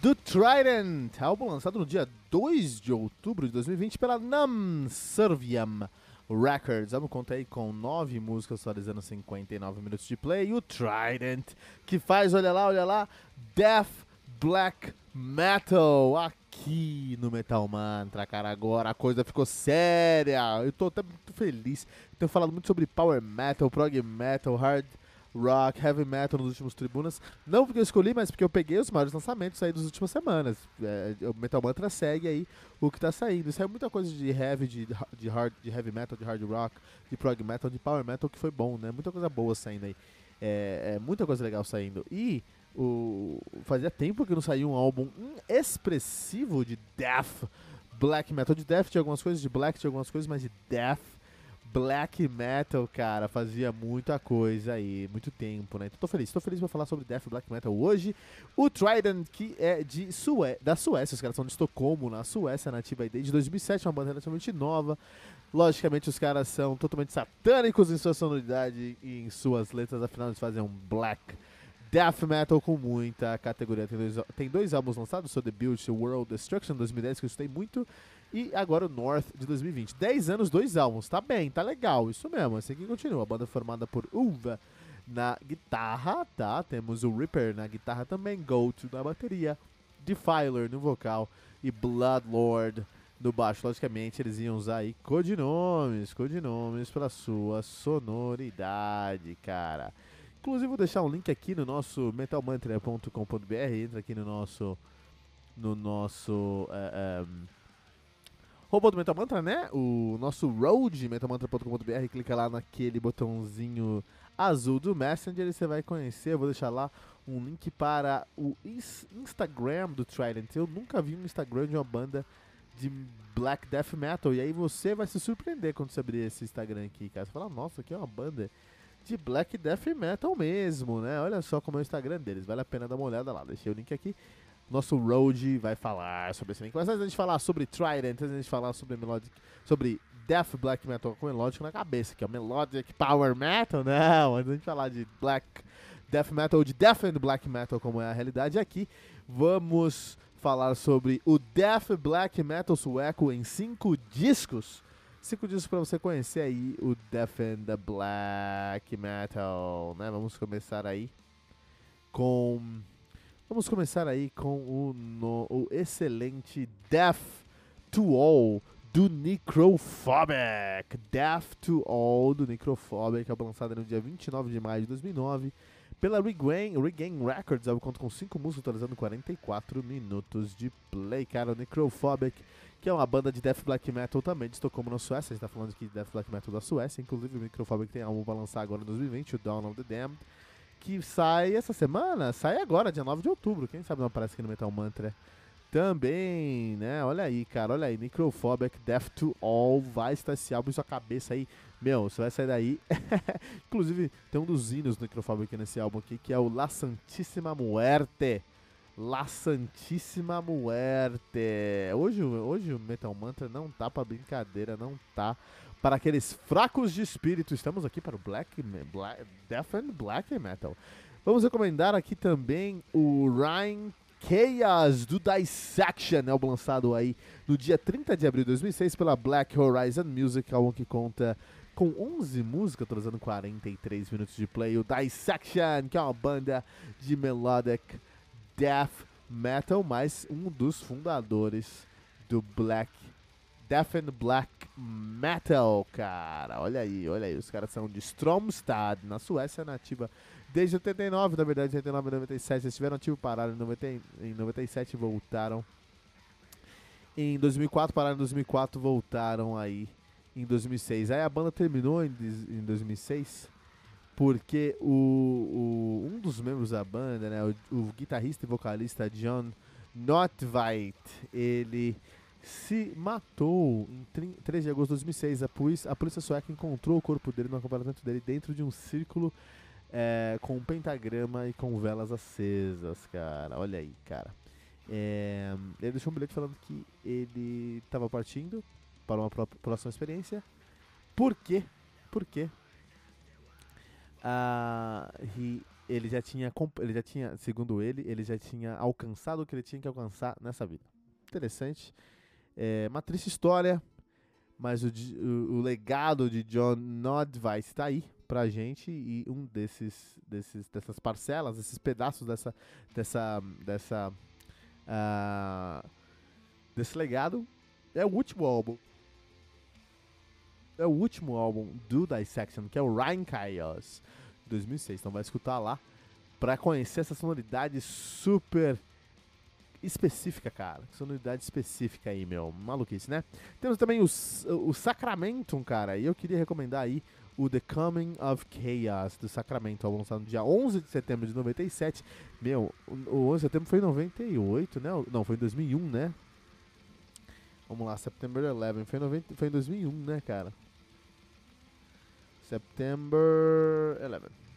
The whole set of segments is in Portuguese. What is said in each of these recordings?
do Trident, álbum lançado no dia 2 de outubro de 2020 pela Nam Serviam Records. Álbum conta aí com 9 músicas, totalizando 59 minutos de play. E o Trident, que faz, olha lá, olha lá, Death Black Metal aqui no Metal Mantra, cara. Agora a coisa ficou séria. Eu tô até muito feliz. Tenho falado muito sobre Power Metal, Prog Metal, Hard rock, heavy metal nos últimos tribunas. Não porque eu escolhi, mas porque eu peguei os maiores lançamentos aí das últimas semanas. É, o Metal Mantra segue aí o que tá saindo. Saiu muita coisa de heavy, de, de, hard, de heavy metal, de hard rock, de prog metal, de power metal, que foi bom, né? Muita coisa boa saindo aí. É, é muita coisa legal saindo. E o, fazia tempo que não saiu um álbum expressivo de death, black metal. De death tinha algumas coisas, de black tinha algumas coisas, mas de death black metal, cara, fazia muita coisa aí, muito tempo, né? Então tô feliz, tô feliz pra falar sobre death black metal hoje. O Trident, que é de Sué da Suécia, os caras são de Estocolmo, na Suécia, nativa aí desde 2007, uma banda relativamente nova. Logicamente, os caras são totalmente satânicos em sua sonoridade e em suas letras, afinal eles fazem um black death metal com muita categoria. Tem dois, tem dois álbuns lançados, seu debut, World Destruction, 2010, que eu escutei muito, e agora o North de 2020. 10 anos, dois álbuns. Tá bem, tá legal. Isso mesmo. Assim que continua. A banda formada por Uva na guitarra, tá? Temos o Ripper na guitarra também, Goat na bateria, Defiler no vocal e Bloodlord no baixo. Logicamente, eles iam usar aí codinomes, codinomes para sua sonoridade, cara. Inclusive, vou deixar um link aqui no nosso metalmantra.com.br. Entra aqui no nosso. No nosso. Uh, um, Robô do Metal Mantra, né? O nosso road, metalmantra.com.br, clica lá naquele botãozinho azul do Messenger e você vai conhecer. Eu vou deixar lá um link para o Instagram do Trident. Eu nunca vi um Instagram de uma banda de black death metal. E aí você vai se surpreender quando você abrir esse Instagram aqui, cara. Você fala, nossa, aqui é uma banda de black death metal mesmo, né? Olha só como é o Instagram deles. Vale a pena dar uma olhada lá. Deixei o link aqui nosso Road vai falar sobre esse link. Mas antes de falar sobre Trident, antes de falar sobre Melodic, sobre Death Black Metal com Melodic na cabeça, que é o Melodic Power Metal, não, antes de falar de Black Death Metal, de Death and Black Metal, como é a realidade aqui, vamos falar sobre o Death Black Metal sueco em cinco discos. Cinco discos para você conhecer aí o Death and the Black Metal, né? Vamos começar aí com Vamos começar aí com o, no, o excelente Death to All do Necrophobic. Death to All do Necrophobic, é lançado no dia 29 de maio de 2009 pela Regain, Regain Records. Eu conto com 5 músicas, totalizando 44 minutos de play. Cara, o Necrophobic, que é uma banda de Death Black Metal também de Estocolmo, na Suécia. A gente tá falando aqui de Death Black Metal da Suécia. Inclusive, o Necrophobic tem álbum pra lançar agora em 2020, o Dawn of the Damned que sai essa semana, sai agora, dia 9 de outubro. Quem sabe não aparece aqui no Metal Mantra. Também, né? Olha aí, cara, olha aí. Necrophobic, Death to All. Vai estar esse álbum em sua cabeça aí. Meu, você vai sair daí. Inclusive, tem um dos hinos do Necrophobic nesse álbum aqui, que é o La Santíssima Muerte. La Santíssima Muerte. Hoje, hoje o Metal Mantra não tá pra brincadeira, não tá para aqueles fracos de espírito. Estamos aqui para o Black, Black Death and Black Metal. Vamos recomendar aqui também o Ryan Chaos do Dissection, álbum lançado aí no dia 30 de abril de 2006 pela Black Horizon Music, álbum que conta com 11 músicas, trazendo 43 minutos de play. O Dissection, que é uma banda de melodic death metal, mas um dos fundadores do Black Death and Black Metal, cara. Olha aí, olha aí. Os caras são de Stromstad, na Suécia nativa desde 89, na verdade, 89 e 97. Eles estiveram ativo, pararam em, 90, em 97 voltaram. Em 2004, pararam em 2004, voltaram aí em 2006. Aí a banda terminou em, em 2006 porque o, o, um dos membros da banda, né, o, o guitarrista e vocalista John Notveit, ele se matou em 3 de agosto de 2006. A polícia, a polícia sueca encontrou o corpo dele no acampamento dele dentro de um círculo é, com um pentagrama e com velas acesas, cara. Olha aí, cara. É, ele deixou um bilhete falando que ele estava partindo para uma próxima experiência. Por quê? Por quê? Ah, ele já tinha, ele já tinha, segundo ele, ele já tinha alcançado o que ele tinha que alcançar nessa vida. Interessante. É uma triste história, mas o, o, o legado de John Nodvice está aí pra gente e um desses, desses dessas parcelas, esses pedaços dessa dessa dessa uh, desse legado é o último álbum é o último álbum do Dissection, que é o Ryan Chaos, 2006. Então vai escutar lá para conhecer essa sonoridade super específica, cara. Sonoridade específica aí, meu. Maluquice, né? Temos também o, o Sacramento, cara. E eu queria recomendar aí o The Coming of Chaos do Sacramento, lançado no dia 11 de setembro de 97. Meu, o 11 de setembro foi em 98, né? Não, foi em 2001, né? Vamos lá, September 11. Foi em, 90, foi em 2001, né, cara? September 11.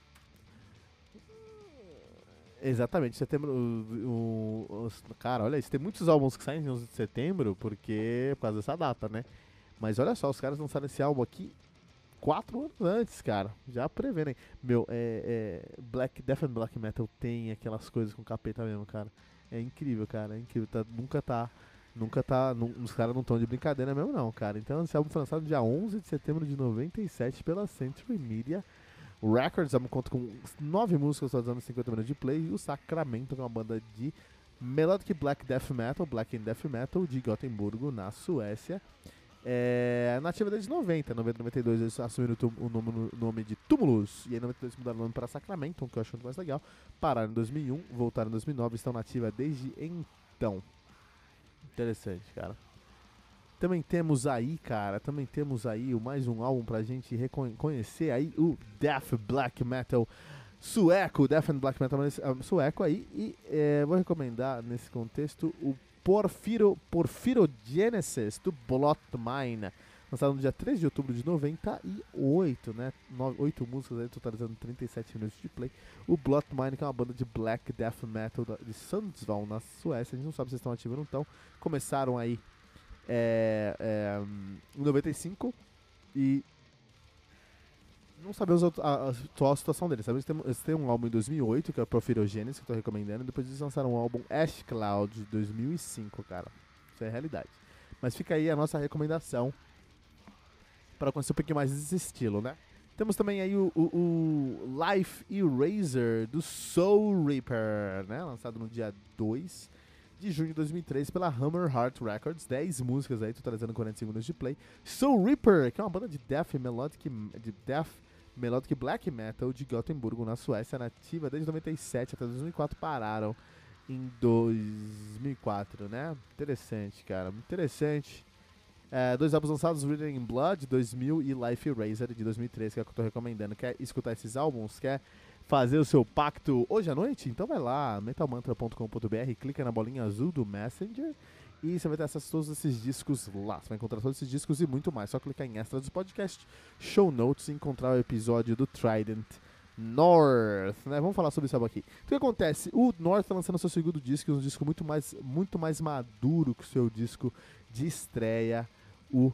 Exatamente, setembro. O, o, o, cara, olha isso, tem muitos álbuns que saem em 11 de setembro porque por causa dessa data, né? Mas olha só, os caras lançaram esse álbum aqui quatro anos antes, cara. Já prevendo, Meu, é, é, Black, Death and Black Metal tem aquelas coisas com capeta mesmo, cara. É incrível, cara. É incrível. Tá, nunca tá. Nunca tá. os caras não estão de brincadeira mesmo, não, cara. Então, esse álbum foi lançado dia 11 de setembro de 97 pela Century Media Records. álbum conta com nove músicas, fazendo 50 minutos de play. E o Sacramento, que é uma banda de Melodic Black Death Metal, Black and Death Metal, de Gothenburgo, na Suécia. É, nativa desde 90, 90, 92 eles assumiram o nome, o nome de Tumulus e em 92 mudaram o nome para Sacramento, que eu acho muito mais legal. Pararam em 2001, voltaram em 2009, estão nativa desde então. Interessante, cara. Também temos aí, cara, também temos aí mais um álbum pra gente reconhecer aí o Death Black Metal sueco, Death and Black Metal ah, sueco aí e é, vou recomendar nesse contexto o Porfiro, Porphyrogenesis do Blot Mine, lançado no dia 3 de outubro de 98, né? 8 músicas aí, totalizando 37 minutos de play. O Blot Mine, que é uma banda de black death metal de Sundsvall, na Suécia. A gente não sabe se estão ativos ou não estão. Começaram aí é, é, em 95 e não sabemos a, atual situação deles. Sabemos que eles têm um álbum em 2008, que é o Porphyrogenesis, que eu tô recomendando, e depois eles lançaram um álbum Ash Cloud de 2005, cara. Isso é realidade. Mas fica aí a nossa recomendação para conhecer um pouquinho mais desse estilo, né? Temos também aí o, o, o Life Eraser do Soul Reaper, né? Lançado no dia 2 de junho de 2003 pela Hammer Heart Records. 10 músicas aí, totalizando 40 segundos de play. Soul Reaper, que é uma banda de death melodic, de death melodic black metal de Gothenburgo, na Suécia, nativa desde 97 até 2004, pararam em 2004, né? Interessante, cara, interessante. É, dois álbuns lançados, Reading in Blood, 2000 e Life Eraser, de 2003, que é o que eu tô recomendando. Quer escutar esses álbuns? Quer fazer o seu pacto hoje à noite? Então vai lá, metalmantra.com.br, clica na bolinha azul do Messenger e você vai ter acesso a todos esses discos lá. Você vai encontrar todos esses discos e muito mais. Só clicar em extras do podcast, show notes e encontrar o episódio do Trident North, né? Vamos falar sobre isso aqui. O que acontece? O North tá lançando seu segundo disco, um disco muito mais, muito mais maduro que o seu disco de estreia, o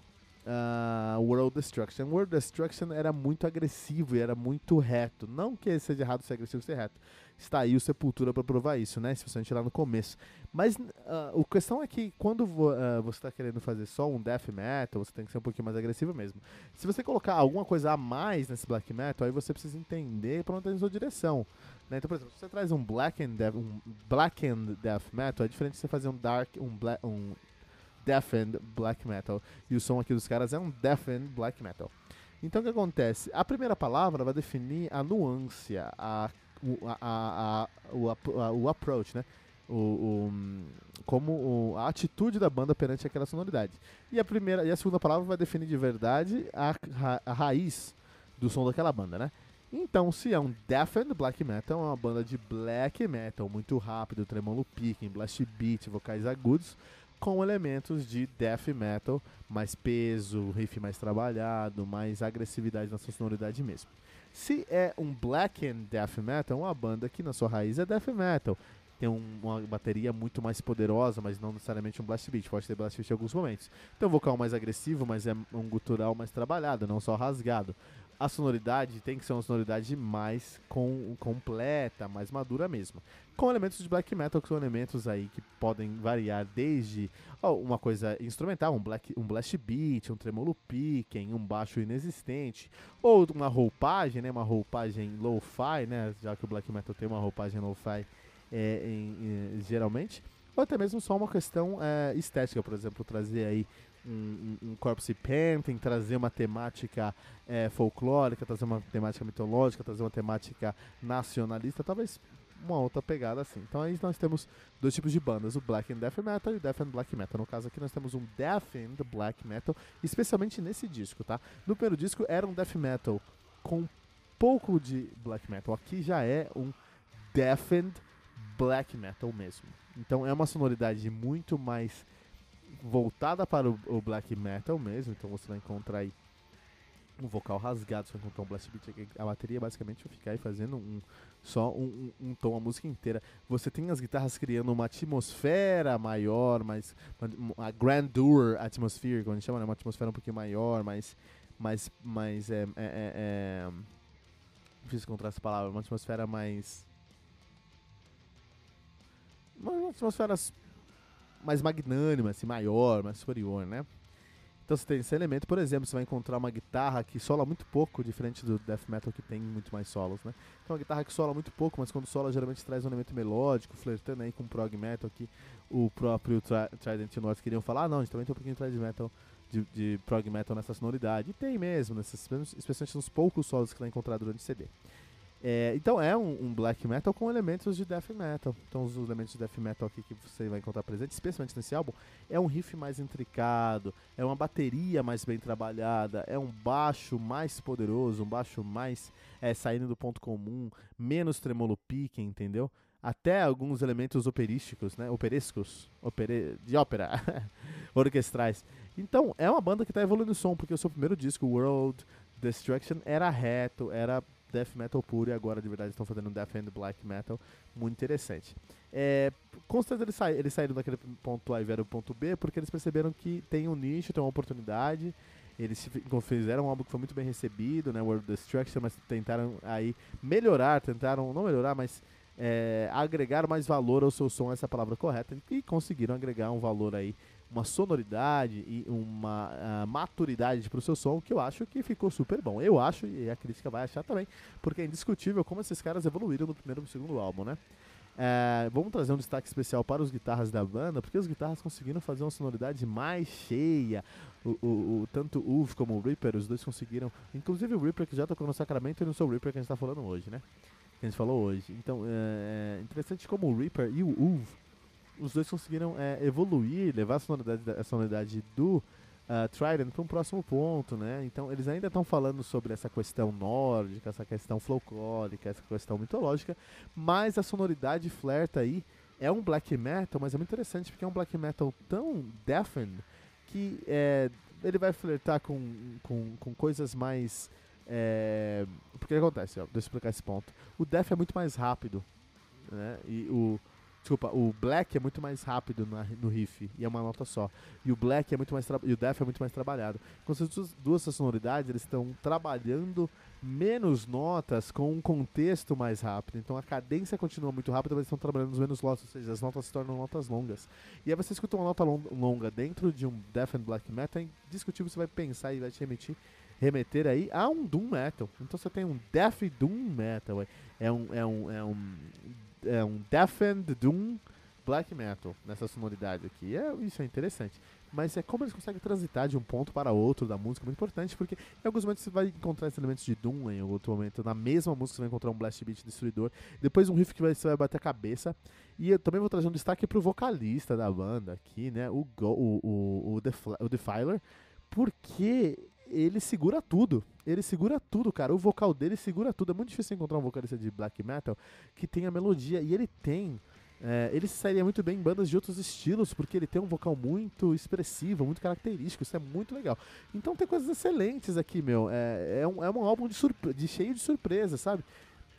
uh, World Destruction. World Destruction era muito agressivo e era muito reto. Não que seja errado ser agressivo ser reto. Está aí o Sepultura para provar isso, né? Especialmente lá no começo. Mas uh, a questão é que quando uh, você está querendo fazer só um death metal, você tem que ser um pouquinho mais agressivo mesmo. Se você colocar alguma coisa a mais nesse black metal, aí você precisa entender para onde está a sua direção. Né? Então, por exemplo, se você traz um black and death, um black and death metal, é diferente de você fazer um dark, um, black, um deafened black metal. E o som aqui dos caras é um deafened black metal. Então o que acontece? A primeira palavra vai definir a nuance, a, a, a, o, approach, né? O, o, como o, a atitude da banda perante aquela sonoridade. E a primeira e a segunda palavra vai definir de verdade a, a, a raiz do som daquela banda, né? Então, se é um Deafened Black Metal, é uma banda de black metal muito rápido, tremolo picking, blast beat, vocais agudos, com elementos de death metal, mais peso, riff mais trabalhado, mais agressividade na sua sonoridade mesmo. Se é um black and death metal, é uma banda que na sua raiz é death metal, tem um, uma bateria muito mais poderosa, mas não necessariamente um blast beat. Pode ter blast beat em alguns momentos. Tem um vocal mais agressivo, mas é um gutural mais trabalhado, não só rasgado. A sonoridade tem que ser uma sonoridade mais com, completa, mais madura mesmo. Com elementos de black metal, que são elementos aí que podem variar desde oh, uma coisa instrumental, um, black, um blast beat, um tremolo picking, um baixo inexistente, ou uma roupagem, né, uma roupagem lo-fi, né, já que o black metal tem uma roupagem lo-fi é, geralmente, ou até mesmo só uma questão é, estética, por exemplo, trazer aí um, um, um corpse painting, trazer uma temática é, folclórica, trazer uma temática mitológica, trazer uma temática nacionalista, talvez uma outra pegada assim. Então aí nós temos dois tipos de bandas, o Black and Death Metal e o Death and Black Metal. No caso aqui nós temos um Death and Black Metal, especialmente nesse disco, tá? No primeiro disco era um Death Metal com pouco de Black Metal. Aqui já é um Death and black metal mesmo. Então é uma sonoridade muito mais voltada para o, o, black metal mesmo. Então você vai encontrar aí um vocal rasgado, você vai encontrar um blast beat. A bateria basicamente vai ficar aí fazendo um, só um, um, um, tom, a música inteira. Você tem as guitarras criando uma atmosfera maior, mais a grandeur atmosphere, como a gente chama, né? uma atmosfera um pouquinho maior, mais, mais, mais é, é, é, é difícil encontrar essa palavra, uma atmosfera mais uma atmosfera mais magnânima, assim, maior, mais superior, né? Então você tem esse elemento, por exemplo, você vai encontrar uma guitarra que sola muito pouco, diferente do death metal que tem muito mais solos, né? Então uma guitarra que sola muito pouco, mas quando sola geralmente traz um elemento melódico, flertando aí com prog metal que o próprio Trident North queriam falar, ah, não, a gente também tem um pouquinho de Trident metal, de, de prog metal nessa sonoridade. E tem mesmo, nessas, especialmente nos poucos solos que vai encontrar durante o CD. É, então é um, um, black metal com elementos de death metal. Então os elementos de death metal aqui que você vai encontrar presente, especialmente nesse álbum, é um riff mais intricado, é uma bateria mais bem trabalhada, é um baixo mais poderoso, um baixo mais é, saindo do ponto comum, menos tremolo pique, entendeu? Até alguns elementos operísticos, né? Operescos, opere... de ópera, orquestrais. Então é uma banda que está evoluindo o som, porque o seu primeiro disco, World Destruction, era reto, era death metal puro e agora de verdade estão fazendo death and black metal muito interessante. É, com certeza eles, sa eles saíram daquele ponto A e vieram ponto B porque eles perceberam que tem um nicho, tem uma oportunidade. Eles fizeram um álbum que foi muito bem recebido, né, World Destruction, mas tentaram aí melhorar, tentaram não melhorar, mas é, agregar mais valor ao seu som, essa é palavra correta, e conseguiram agregar um valor aí uma sonoridade e uma uh, maturidade para o seu som que eu acho que ficou super bom. Eu acho, e a crítica vai achar também, porque é indiscutível como esses caras evoluíram no primeiro e no segundo álbum, né? É, vamos trazer um destaque especial para os guitarras da banda, porque os guitarras conseguiram fazer uma sonoridade mais cheia. O, o, o tanto o Uv como o Reaper, os dois conseguiram. Inclusive o Reaper que já tocou no Sacramento e não sou o Reaper que a gente está falando hoje, né? Que a gente falou hoje. Então é interessante como o Reaper e o Uv os dois conseguiram é, evoluir, levar a sonoridade, a sonoridade do uh, Trident para um próximo ponto, né? Então eles ainda estão falando sobre essa questão nórdica, essa questão folclórica, essa questão mitológica, mas a sonoridade flerta aí é um black metal, mas é muito interessante porque é um black metal tão deafened que é, ele vai flertar com, com, com coisas mais. É, porque acontece, ó, deixa eu explicar esse ponto. O death é muito mais rápido, né? E o, Desculpa, o Black é muito mais rápido na, no riff e é uma nota só. E o Black é muito mais e o Death é muito mais trabalhado. Com essas duas, sonoridades, eles estão trabalhando menos notas com um contexto mais rápido. Então a cadência continua muito rápida, mas estão trabalhando nos menos notas, ou seja, as notas se tornam notas longas. E aí você escuta uma nota longa dentro de um Death and Black Metal, é indiscutível você vai pensar e vai te remeter remeter aí a um Doom Metal. Então você tem um Death Doom Metal. É um, é um, é um é um Death and Doom Black Metal nessa sonoridade aqui. É, isso é interessante. Mas é como eles conseguem transitar de um ponto para outro da música, muito importante, porque em alguns momentos você vai encontrar esses elementos de Doom, em outro momento, na mesma música você vai encontrar um blast beat destruidor, depois um riff que você vai bater a cabeça. E eu também vou trazer um destaque pro vocalista da banda aqui, né? O, o, o, o, Defiler, porque ele segura tudo. Ele segura tudo, cara. O vocal dele segura tudo. É muito difícil encontrar um vocalista de black metal que tenha melodia. E ele tem. É, ele sairia muito bem em bandas de outros estilos, porque ele tem um vocal muito expressivo, muito característico. Isso é muito legal. Então tem coisas excelentes aqui, meu. É, é, um, é um álbum de, de cheio de surpresa, sabe?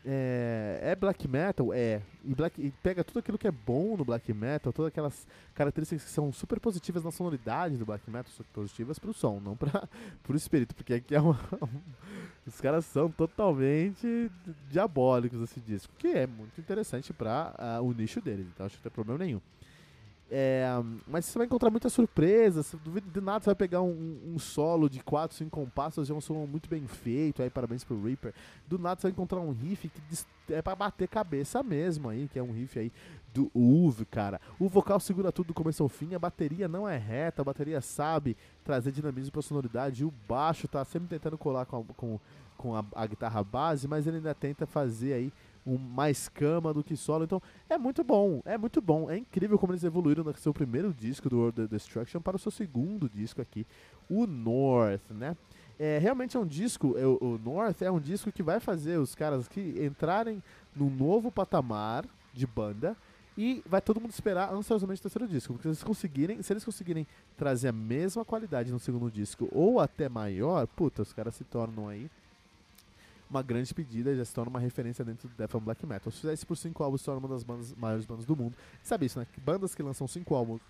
É, é, black metal? É. E, black, e pega tudo aquilo que é bom no black metal, todas aquelas características que são super positivas na sonoridade do black metal, super positivas pro som, não para pro espírito, porque aqui é uma, os caras são totalmente diabólicos esse disco, que é muito interessante para uh, ah, o nicho deles, então acho que não tem problema nenhum. É, mas você vai encontrar muitas surpresas. De nada você vai pegar um, um solo de 4, 5 compassos, é um solo muito bem feito. Aí parabéns pro Reaper. Do nada você vai encontrar um riff que é para bater cabeça mesmo aí, que é um riff aí do Uve, cara. O vocal segura tudo do começo ao fim, a bateria não é reta, a bateria sabe trazer dinamismo pra sonoridade. E o baixo tá sempre tentando colar com a, com, com a, a guitarra base, mas ele ainda tenta fazer aí um, mais cama do que solo. Então é muito bom, é muito bom. É incrível como eles evoluíram do seu primeiro disco do World of Destruction para o seu segundo disco aqui, o North, né? É, realmente é um disco, é, o North é um disco que vai fazer os caras que entrarem num novo patamar de banda e vai todo mundo esperar ansiosamente o terceiro disco, porque se eles conseguirem, se eles conseguirem trazer a mesma qualidade no segundo disco ou até maior, puta, os caras se tornam aí uma grande pedida, já se torna uma referência dentro do Death and Black Metal. Se fizer isso por cinco álbuns, se torna uma das bandas, maiores bandas do mundo. Sabe isso, né? Bandas que lançam cinco álbuns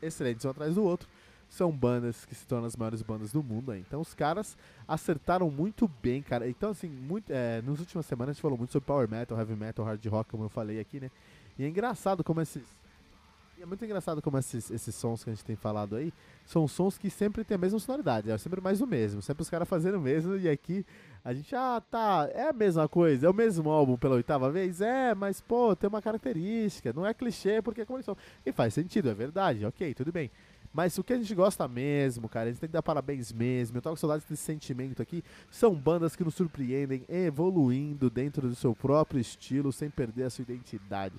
excelentes um atrás do outro são bandas que se tornam as maiores bandas do mundo aí. Então os caras acertaram muito bem, cara. Então, assim, muito, é, nas últimas semanas a gente falou muito sobre Power Metal, Heavy Metal, Hard Rock, como eu falei aqui, né? E é engraçado como esses é muito engraçado como esses, esses sons que a gente tem falado aí são sons que sempre tem a mesma sonoridade, é sempre mais o mesmo, sempre os caras fazendo o mesmo, e aqui a gente, ah, tá, é a mesma coisa, é o mesmo álbum pela oitava vez, é, mas pô, tem uma característica, não é clichê porque é como eles são. E faz sentido, é verdade, ok, tudo bem. Mas o que a gente gosta mesmo, cara, a gente tem que dar parabéns mesmo. Eu tava com saudade desse sentimento aqui. São bandas que nos surpreendem, evoluindo dentro do seu próprio estilo, sem perder a sua identidade.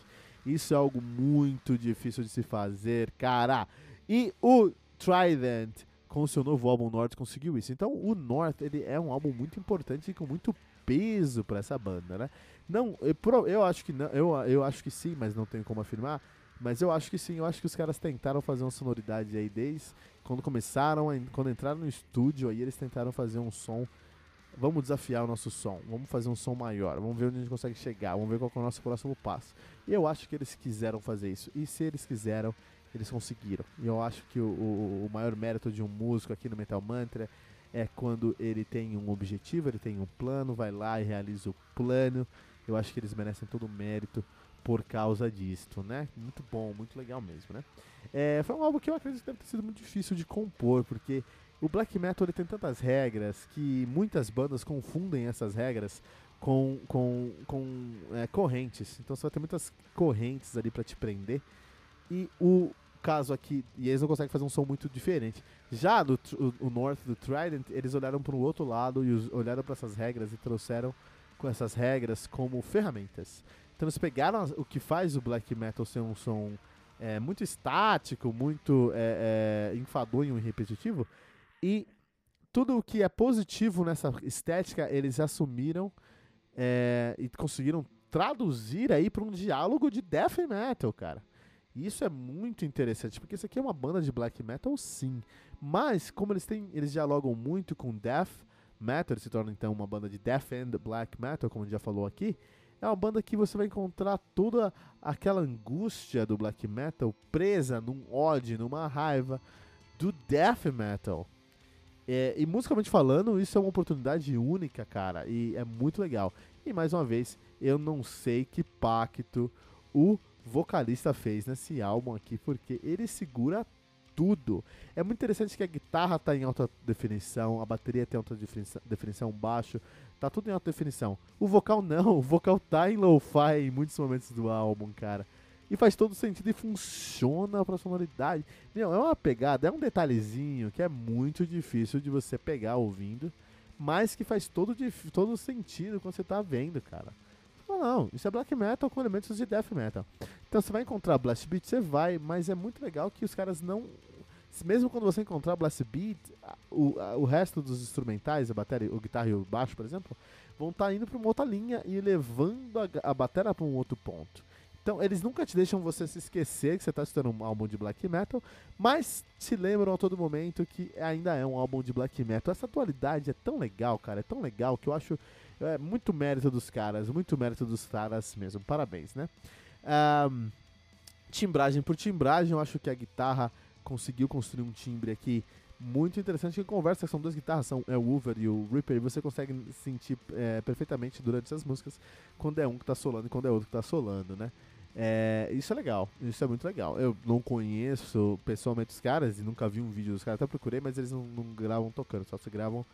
Isso é algo muito difícil de se fazer, cara. E o Trident, com seu novo álbum North, conseguiu isso. Então, o North ele é um álbum muito importante e com muito peso para essa banda, né? Não, eu, eu acho que não, eu, eu acho que sim, mas não tenho como afirmar. Mas eu acho que sim, eu acho que os caras tentaram fazer uma sonoridade aí desde quando começaram, quando entraram no estúdio aí, eles tentaram fazer um som Vamos desafiar o nosso som, vamos fazer um som maior, vamos ver onde a gente consegue chegar, vamos ver qual é o nosso próximo passo. E eu acho que eles quiseram fazer isso. E se eles quiseram, eles conseguiram. E eu acho que o, o, o maior mérito de um músico aqui no Metal Mantra é quando ele tem um objetivo, ele tem um plano, vai lá e realiza o plano. Eu acho que eles merecem todo o mérito por causa disto, né? Muito bom, muito legal mesmo, né? É, foi um álbum que eu acredito que deve ter sido muito difícil de compor, porque o black metal ele tem tantas regras que muitas bandas confundem essas regras com, com, com é, correntes. Então você vai ter muitas correntes ali para te prender. E o caso aqui, e eles não conseguem fazer um som muito diferente. Já do, o, North do Trident, eles olharam para o outro lado e os, olharam para essas regras e trouxeram com essas regras como ferramentas. Então eles pegaram o que faz o black metal ser um som é, muito estático, muito é, é, enfadonho e repetitivo, e tudo o que é positivo nessa estética, eles assumiram é, e conseguiram traduzir aí para um diálogo de death metal, cara. E isso é muito interessante, porque isso aqui é uma banda de black metal, sim. Mas, como eles têm, eles dialogam muito com death metal, se torna então uma banda de death and black metal, como a gente já falou aqui. É uma banda que você vai encontrar toda aquela angústia do black metal presa num ódio, numa raiva do death metal. É, e musicalmente falando, isso é uma oportunidade única, cara, e é muito legal. E mais uma vez, eu não sei que pacto o vocalista fez nesse álbum aqui, porque ele segura tudo. É muito interessante que a guitarra tá em alta definição, a bateria tem alta definição, definição baixo, tá tudo em alta definição. O vocal não, o vocal tá em lo-fi em muitos momentos do álbum, cara. E faz todo sentido e funciona pra sonoridade. Meu, é uma pegada, é um detalhezinho que é muito difícil de você pegar ouvindo, mas que faz todo, todo sentido quando você tá vendo, cara. Não, não, isso é black metal com elementos de death metal. Então você vai encontrar blast beat, você vai, mas é muito legal que os caras não mesmo quando você encontrar Blast Beat, o, a, o resto dos instrumentais, a bateria, o guitarra e o baixo, por exemplo, vão estar tá indo para uma outra linha e levando a, a bateria para um outro ponto. Então, eles nunca te deixam você se esquecer que você está escutando um álbum de black metal, mas te lembram a todo momento que ainda é um álbum de black metal. Essa atualidade é tão legal, cara, é tão legal que eu acho é, muito mérito dos caras, muito mérito dos caras mesmo. Parabéns, né? Um, timbragem por timbragem, eu acho que a guitarra conseguiu construir um timbre aqui muito interessante que conversa, são duas guitarras, são é o Hoover e o Reaper, e você consegue sentir é, perfeitamente durante essas músicas quando é um que está solando e quando é outro que está solando, né? É, isso é legal, isso é muito legal. Eu não conheço pessoalmente os caras e nunca vi um vídeo dos caras, até procurei, mas eles não, não gravam tocando, só se gravam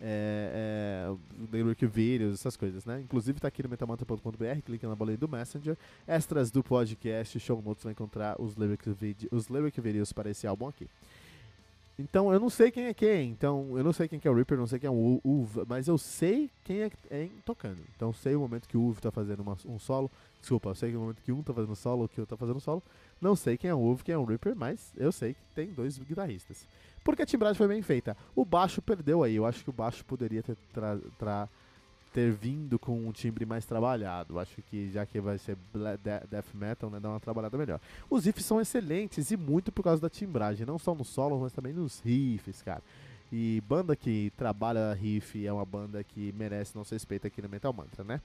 é, é, videos, essas coisas, né? Inclusive tá aqui no metamanta.com.br, clica na bolinha do Messenger, extras do podcast, show notes, vai encontrar os lyric, os lyric videos para esse álbum aqui. Então eu não sei quem é quem, então eu não sei quem que é o Reaper, não sei quem é o Uv, mas eu sei quem é, é tocando. Então sei o momento que o Uv tá fazendo uma, um solo, desculpa, eu sei o momento que um tá fazendo solo, que o outro tá fazendo solo. Não sei quem é o Uv, quem é o Reaper, mas eu sei que tem dois guitarristas. Porque a timbragem foi bem feita. O baixo perdeu aí, eu acho que o baixo poderia ter tra, tra ter vindo com um timbre mais trabalhado. Acho que já que vai ser death metal, né, dá uma trabalhada melhor. Os riffs são excelentes e muito por causa da timbragem, não só no solo, mas também nos riffs, cara. E banda que trabalha riff é uma banda que merece nosso respeito aqui no Metal Mantra, né?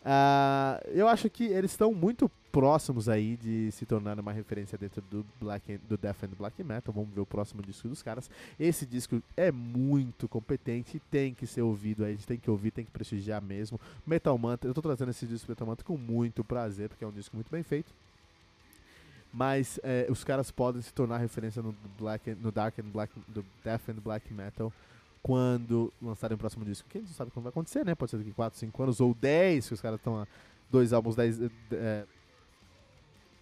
Uh, eu acho que eles estão muito próximos aí de se tornar uma referência dentro do Black do Death and Black Metal. Vamos ver o próximo disco dos caras. Esse disco é muito competente e tem que ser ouvido aí, a gente tem que ouvir, tem que prestigiar mesmo. Metal Mantra, eu tô trazendo esse disco Metal Mantra com muito prazer, porque é um disco muito bem feito. Mas é, os caras podem se tornar referência no, Black, no Dark and Black, do Death and Black Metal quando lançarem o próximo disco. Quem não sabe como vai acontecer, né? Pode ser daqui 4, 5 anos ou 10, que os caras estão a dois álbuns, 10, é,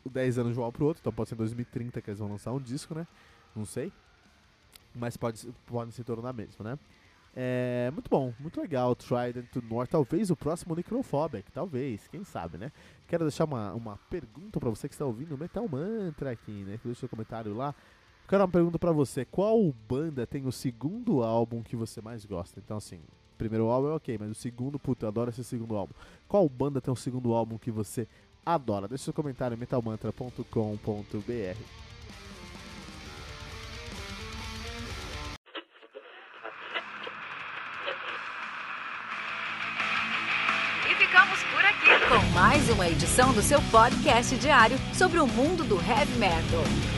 10 anos de um álbum pro outro, então pode ser em 2030 que eles vão lançar um disco, né? Não sei. Mas pode, pode se tornar mesmo, né? É muito bom, muito legal. Trident to North, talvez o próximo Necrophobic, talvez, quem sabe, né? Quero deixar uma, uma pergunta para você que está ouvindo Metal Mantra aqui, né? Deixa seu comentário lá. Quero uma pergunta para você: qual banda tem o segundo álbum que você mais gosta? Então, assim, primeiro álbum é ok, mas o segundo, puta, eu adoro esse segundo álbum. Qual banda tem o segundo álbum que você adora? Deixa seu comentário em metalmantra.com.br. E ficamos por aqui com mais uma edição do seu podcast diário sobre o mundo do heavy metal.